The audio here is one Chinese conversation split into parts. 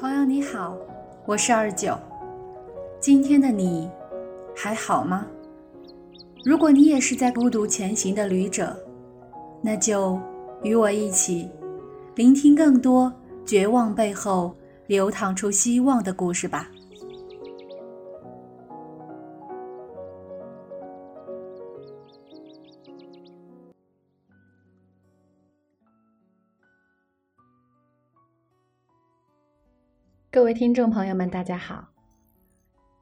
朋友你好，我是二九。今天的你还好吗？如果你也是在孤独前行的旅者，那就与我一起聆听更多绝望背后流淌出希望的故事吧。各位听众朋友们，大家好。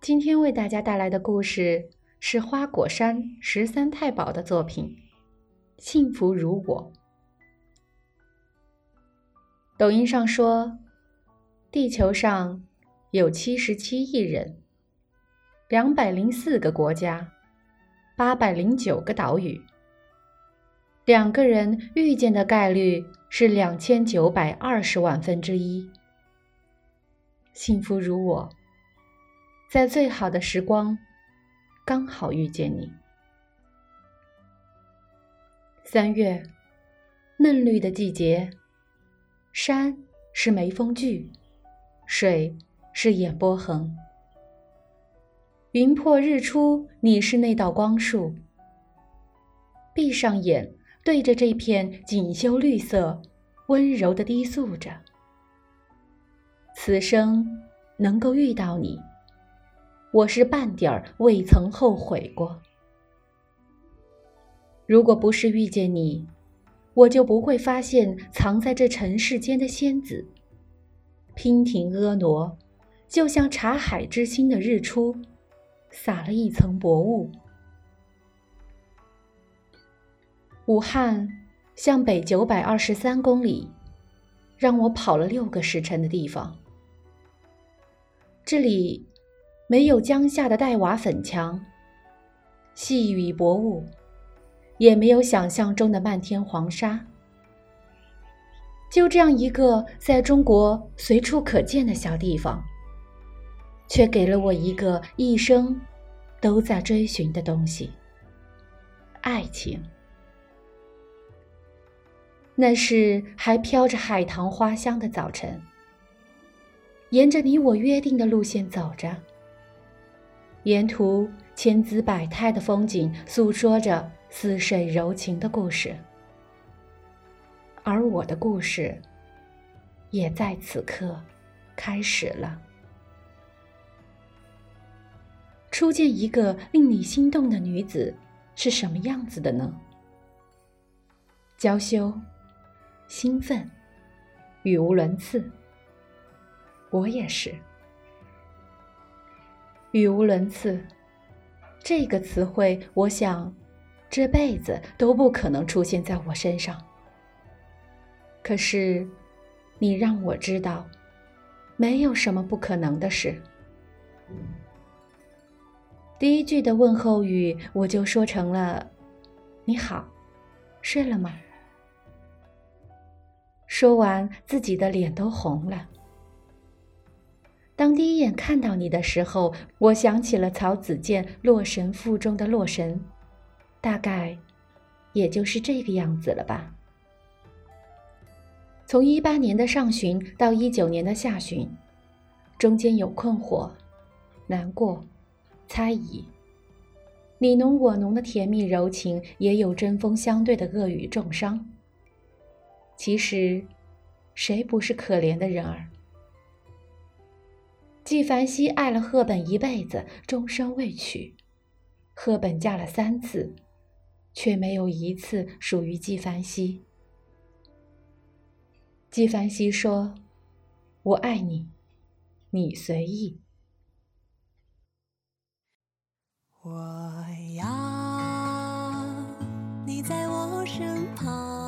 今天为大家带来的故事是花果山十三太保的作品《幸福如我》。抖音上说，地球上有七十七亿人，两百零四个国家，八百零九个岛屿，两个人遇见的概率是两千九百二十万分之一。幸福如我，在最好的时光，刚好遇见你。三月，嫩绿的季节，山是眉峰聚，水是眼波横。云破日出，你是那道光束。闭上眼，对着这片锦绣绿色，温柔的低诉着。此生能够遇到你，我是半点儿未曾后悔过。如果不是遇见你，我就不会发现藏在这尘世间的仙子，娉婷婀娜，就像茶海之心的日出，洒了一层薄雾。武汉向北九百二十三公里，让我跑了六个时辰的地方。这里没有江夏的黛瓦粉墙、细雨薄雾，也没有想象中的漫天黄沙。就这样一个在中国随处可见的小地方，却给了我一个一生都在追寻的东西——爱情。那是还飘着海棠花香的早晨。沿着你我约定的路线走着，沿途千姿百态的风景诉说着似水柔情的故事，而我的故事也在此刻开始了。初见一个令你心动的女子是什么样子的呢？娇羞、兴奋、语无伦次。我也是，语无伦次。这个词汇，我想，这辈子都不可能出现在我身上。可是，你让我知道，没有什么不可能的事。第一句的问候语，我就说成了“你好，睡了吗？”说完，自己的脸都红了。当第一眼看到你的时候，我想起了曹子建《洛神赋》中的洛神，大概也就是这个样子了吧。从一八年的上旬到一九年的下旬，中间有困惑、难过、猜疑，你侬我侬的甜蜜柔情，也有针锋相对的恶语重伤。其实，谁不是可怜的人儿？纪梵希爱了赫本一辈子，终生未娶。赫本嫁了三次，却没有一次属于纪梵希。纪梵希说：“我爱你，你随意。”我要你在我身旁，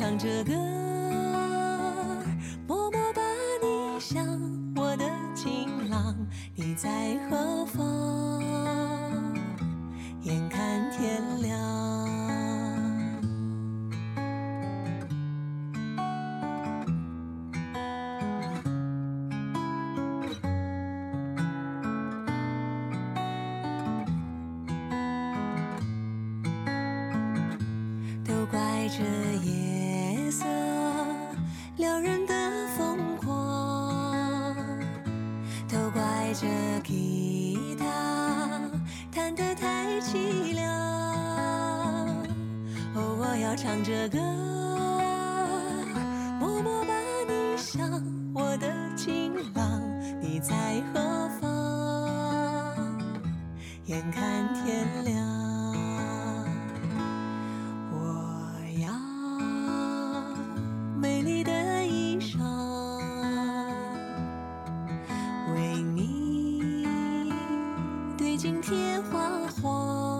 唱着歌，默默把你想，我的情郎，你在何方？要唱着歌，默默把你想，我的情郎，你在何方？眼看天亮。我要美丽的衣裳，为你对镜贴花黄。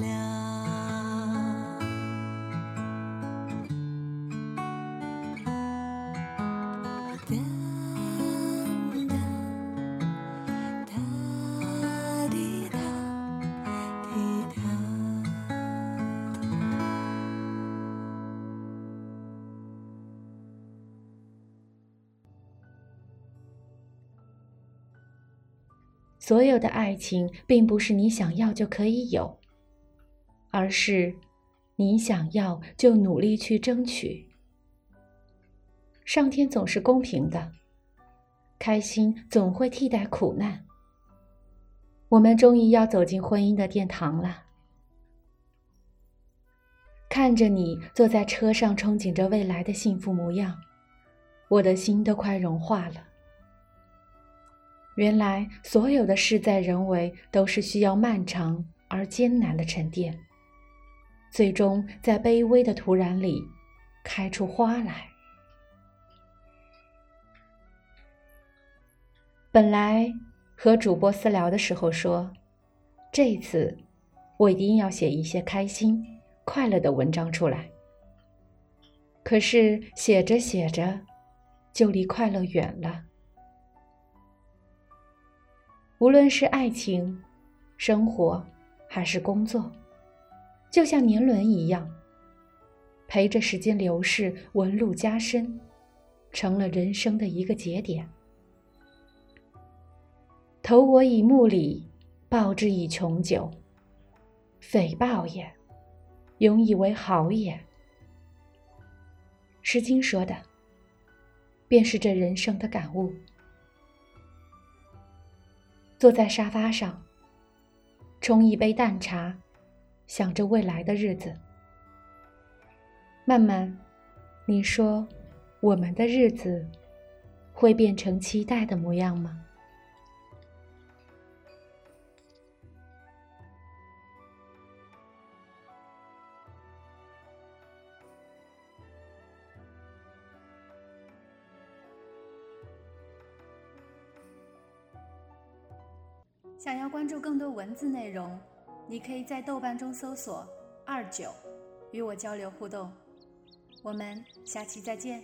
所有的爱情并不是你想要就可以有，而是你想要就努力去争取。上天总是公平的，开心总会替代苦难。我们终于要走进婚姻的殿堂了。看着你坐在车上，憧憬着未来的幸福模样，我的心都快融化了。原来所有的事在人为，都是需要漫长而艰难的沉淀，最终在卑微的土壤里开出花来。本来和主播私聊的时候说，这次我一定要写一些开心、快乐的文章出来。可是写着写着，就离快乐远了。无论是爱情、生活，还是工作，就像年轮一样，陪着时间流逝，纹路加深，成了人生的一个节点。投我以木里，报之以琼酒。匪报也，永以为好也。《诗经》说的，便是这人生的感悟。坐在沙发上，冲一杯淡茶，想着未来的日子。慢慢，你说，我们的日子会变成期待的模样吗？想要关注更多文字内容，你可以在豆瓣中搜索“二九”，与我交流互动。我们下期再见。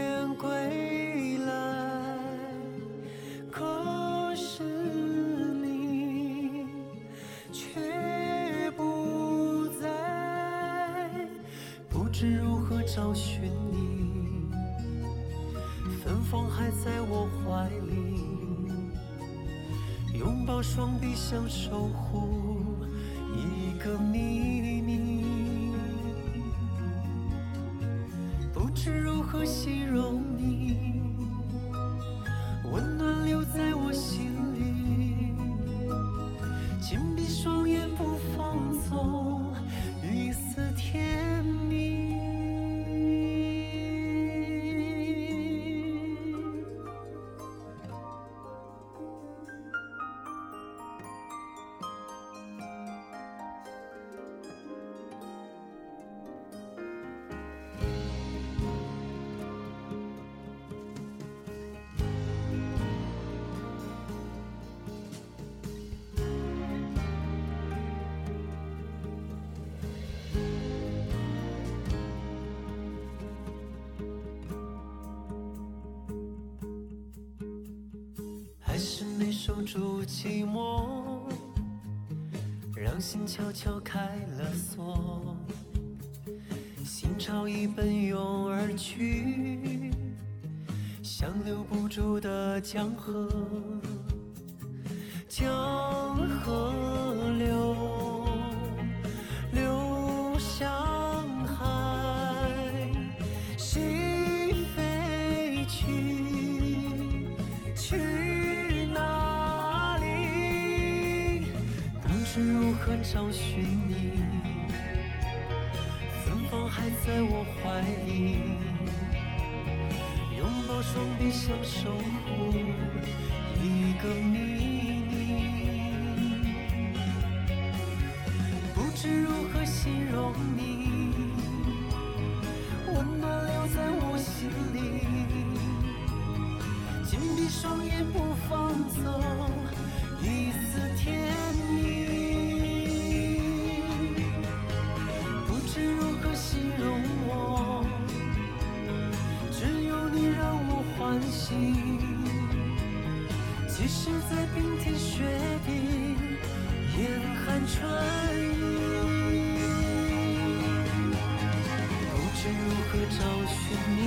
是如何找寻你，芬芳还在我怀里，拥抱双臂想守护一个你没守住寂寞，让心悄悄开了锁，心潮已奔涌而去，像留不住的江河，江河。找寻你，芬芳还在我怀里，拥抱双臂想守护一个秘密，不知如何形容你，温暖留在我心里。紧闭双眼不放走一丝甜即使在冰天雪地，严寒穿衣，不知如何找寻你。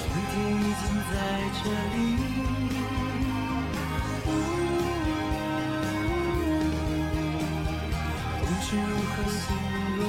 春天已经在这里，不知如何形容